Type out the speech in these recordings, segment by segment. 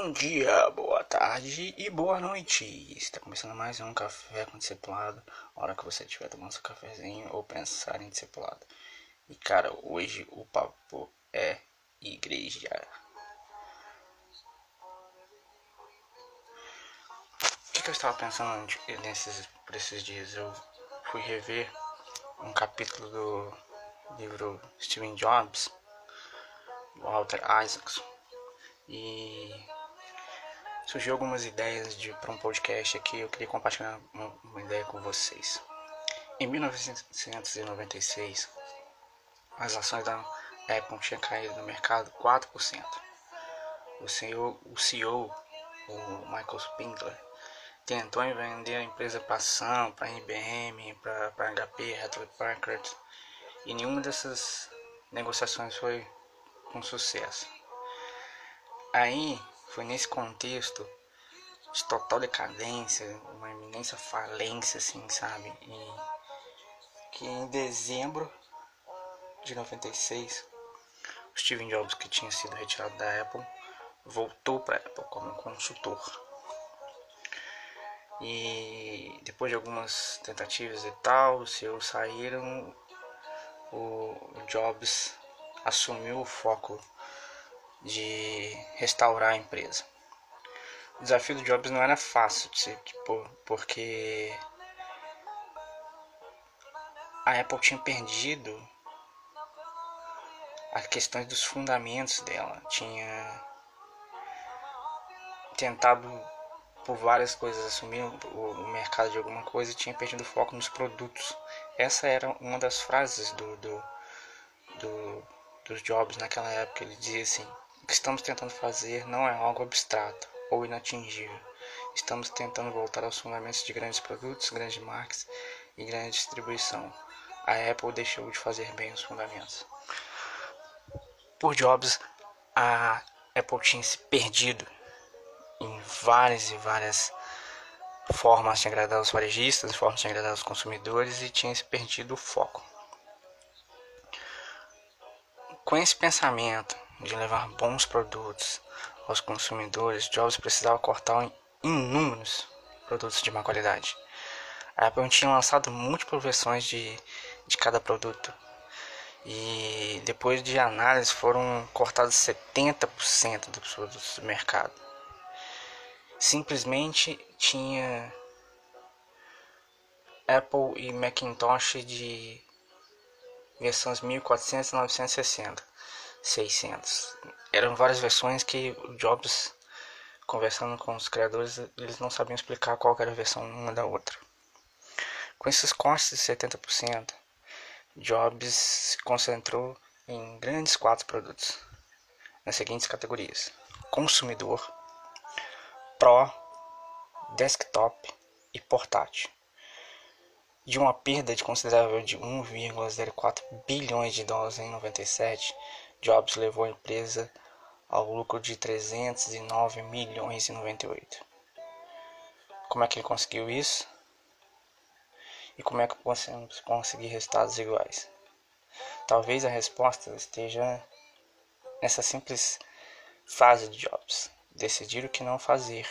Bom dia, boa tarde e boa noite. Está começando mais um café com discipulado. A hora que você estiver tomando seu cafezinho ou pensar em discipulado. E cara, hoje o papo é igreja. O que, que eu estava pensando nesses, por esses dias? Eu fui rever um capítulo do livro Steven Jobs, Walter Isaacson, e surgiu algumas ideias de para um podcast aqui. Eu queria compartilhar uma, uma ideia com vocês. Em 1996, as ações da Apple tinham caído no mercado 4%. O CEO, o CEO, o Michael Spindler, tentou vender a empresa para para IBM, para HP, Hewlett Packard, e nenhuma dessas negociações foi um sucesso. Aí foi nesse contexto de total decadência, uma iminência falência, assim, sabe? E que em dezembro de 96, o Steve Jobs, que tinha sido retirado da Apple, voltou para a Apple como consultor. E depois de algumas tentativas e tal, os seus saíram, o Jobs assumiu o foco de restaurar a empresa. O desafio do Jobs não era fácil, tipo, porque a Apple tinha perdido as questões dos fundamentos dela, tinha tentado por várias coisas assumir o, mercado de alguma coisa e tinha perdido foco nos produtos. Essa era uma das frases do, do, do dos Jobs naquela época. Ele dizia assim: O que estamos tentando fazer não é algo abstrato ou inatingível. Estamos tentando voltar aos fundamentos de grandes produtos, grandes marcas e grande distribuição. A Apple deixou de fazer bem os fundamentos. Por Jobs, a Apple tinha se perdido em várias e várias formas de agradar os varejistas, formas de agradar os consumidores e tinha se perdido o foco. Com esse pensamento de levar bons produtos aos consumidores, Jobs precisava cortar inúmeros produtos de má qualidade. A Apple tinha lançado múltiplas versões de, de cada produto e depois de análise foram cortados 70% dos produtos do mercado. Simplesmente tinha Apple e Macintosh de versões 1400, 960, 600. Eram várias versões que o Jobs, conversando com os criadores, eles não sabiam explicar qual era a versão uma da outra. Com esses cortes de 70%, Jobs se concentrou em grandes quatro produtos, nas seguintes categorias: consumidor, pro, desktop e portátil de uma perda de considerável de 1,04 bilhões de dólares em 97, Jobs levou a empresa ao lucro de 309 milhões em 98. Como é que ele conseguiu isso? E como é que podemos conseguir resultados iguais? Talvez a resposta esteja nessa simples frase de Jobs: decidir o que não fazer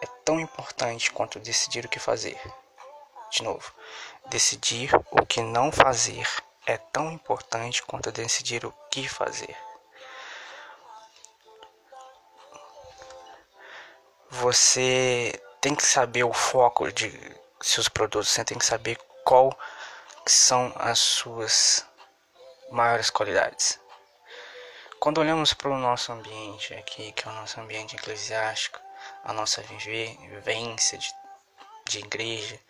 é tão importante quanto decidir o que fazer. De novo, decidir o que não fazer é tão importante quanto decidir o que fazer. Você tem que saber o foco de seus produtos, você tem que saber qual são as suas maiores qualidades. Quando olhamos para o nosso ambiente aqui, que é o nosso ambiente eclesiástico, a nossa vivência de, de igreja,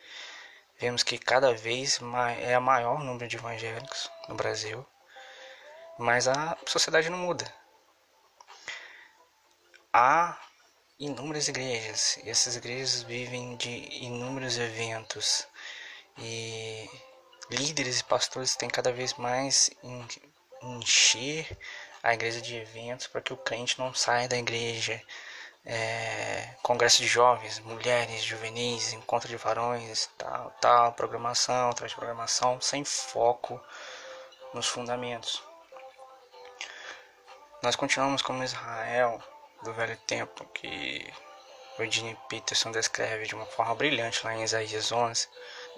vemos que cada vez é a maior número de evangélicos no Brasil, mas a sociedade não muda. Há inúmeras igrejas, e essas igrejas vivem de inúmeros eventos, e líderes e pastores têm cada vez mais encher a igreja de eventos para que o crente não saia da igreja é, congresso de jovens, mulheres, juvenis, encontro de varões, tal, tal, programação, atrás de programação, sem foco nos fundamentos. Nós continuamos como Israel do velho tempo que Eugene Peterson descreve de uma forma brilhante lá em Isaías 11,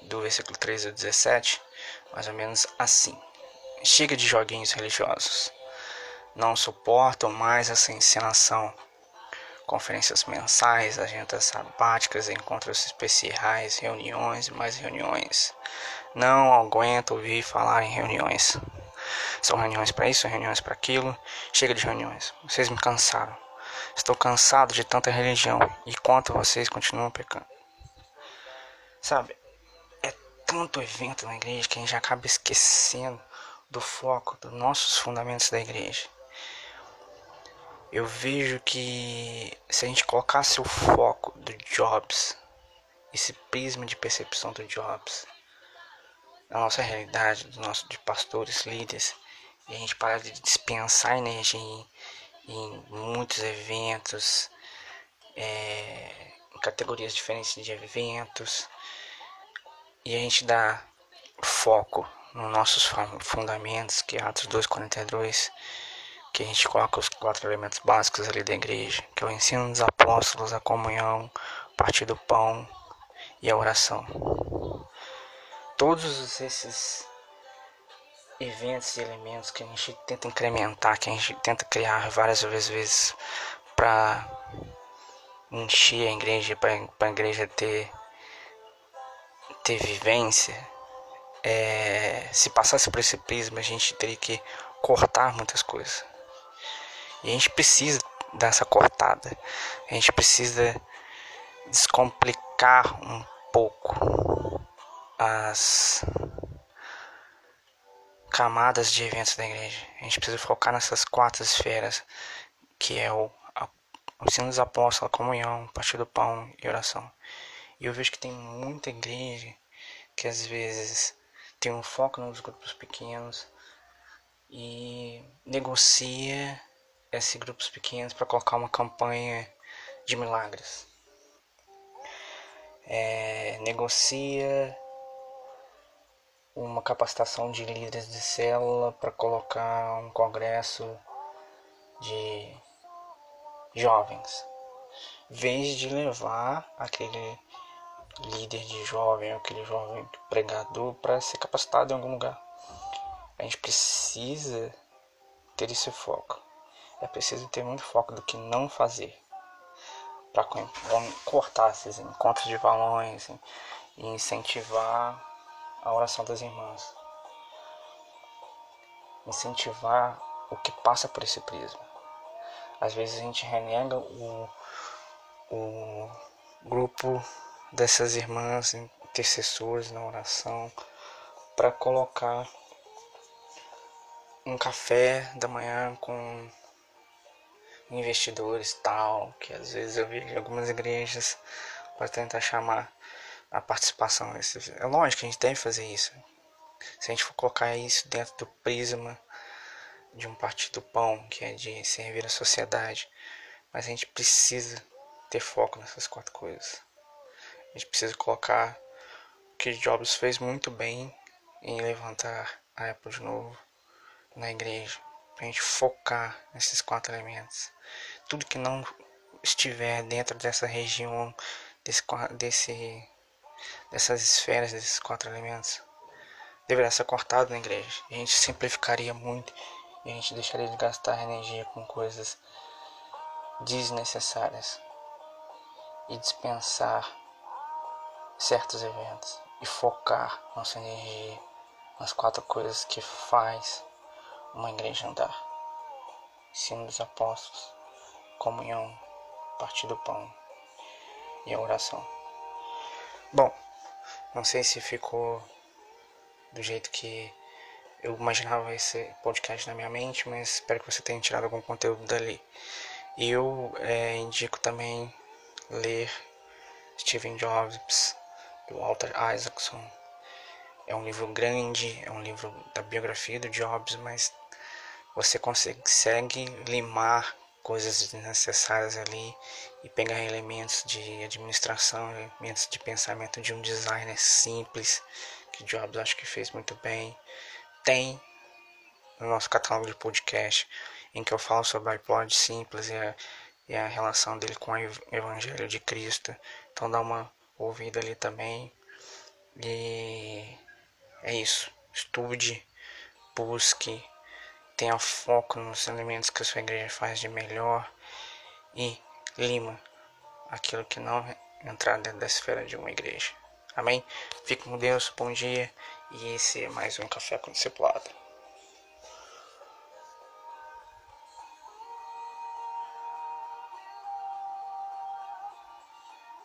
do versículo 13 ao 17, mais ou menos assim. Chega de joguinhos religiosos. Não suportam mais essa encenação. Conferências mensais, agendas sabáticas, encontros especiais, reuniões e mais reuniões. Não aguento ouvir falar em reuniões. São reuniões para isso, reuniões para aquilo. Chega de reuniões. Vocês me cansaram. Estou cansado de tanta religião e quanto vocês continuam pecando. Sabe, é tanto evento na igreja que a gente acaba esquecendo do foco dos nossos fundamentos da igreja. Eu vejo que se a gente colocasse o foco do Jobs, esse prisma de percepção do Jobs, na nossa realidade, do nosso, de pastores, líderes, e a gente parar de dispensar energia em, em muitos eventos, é, em categorias diferentes de eventos, e a gente dá foco nos nossos fundamentos, que é Atos 2,42 que a gente coloca os quatro elementos básicos ali da igreja, que é o ensino dos apóstolos, a comunhão, o partir do pão e a oração. Todos esses eventos e elementos que a gente tenta incrementar, que a gente tenta criar várias vezes para encher a igreja, para a igreja ter, ter vivência, é, se passasse por esse prisma, a gente teria que cortar muitas coisas. E a gente precisa dessa cortada. A gente precisa descomplicar um pouco as camadas de eventos da igreja. A gente precisa focar nessas quatro esferas, que é o, ensino dos apóstolos, a comunhão, partir do pão e oração. E eu vejo que tem muita igreja que às vezes tem um foco nos grupos pequenos e negocia esses grupos pequenos para colocar uma campanha de milagres. É, negocia uma capacitação de líderes de célula para colocar um congresso de jovens, em vez de levar aquele líder de jovem, aquele jovem pregador para ser capacitado em algum lugar. A gente precisa ter esse foco é preciso ter muito foco do que não fazer para cortar esses encontros de valões e incentivar a oração das irmãs. Incentivar o que passa por esse prisma. Às vezes a gente renega o, o grupo dessas irmãs intercessores na oração para colocar um café da manhã com investidores tal, que às vezes eu vejo algumas igrejas para tentar chamar a participação. É lógico que a gente deve fazer isso. Se a gente for colocar isso dentro do prisma de um partido pão, que é de servir a sociedade, mas a gente precisa ter foco nessas quatro coisas. A gente precisa colocar o que Jobs fez muito bem em levantar a Apple de novo na igreja, a gente focar nesses quatro elementos tudo que não estiver dentro dessa região, desse, desse, dessas esferas, desses quatro elementos, deverá ser cortado na igreja. A gente simplificaria muito e a gente deixaria de gastar energia com coisas desnecessárias e dispensar certos eventos e focar nossa energia nas quatro coisas que faz uma igreja andar. Ensino dos apóstolos, comunhão, partir do pão e a oração. Bom, não sei se ficou do jeito que eu imaginava esse podcast na minha mente, mas espero que você tenha tirado algum conteúdo dali. E eu é, indico também ler Steven Jobs, do Walter Isaacson. É um livro grande, é um livro da biografia do Jobs, mas você consegue limar coisas desnecessárias ali e pegar elementos de administração, elementos de pensamento de um designer simples, que Jobs acho que fez muito bem. Tem no nosso catálogo de podcast em que eu falo sobre iPod simples e, e a relação dele com o Evangelho de Cristo. Então dá uma ouvida ali também. E é isso. Estude, busque, tenha foco nos elementos que a sua igreja faz de melhor e lima aquilo que não entrar dentro da esfera de uma igreja. Amém? Fique com Deus, bom dia e esse é mais um Café com Discipulado.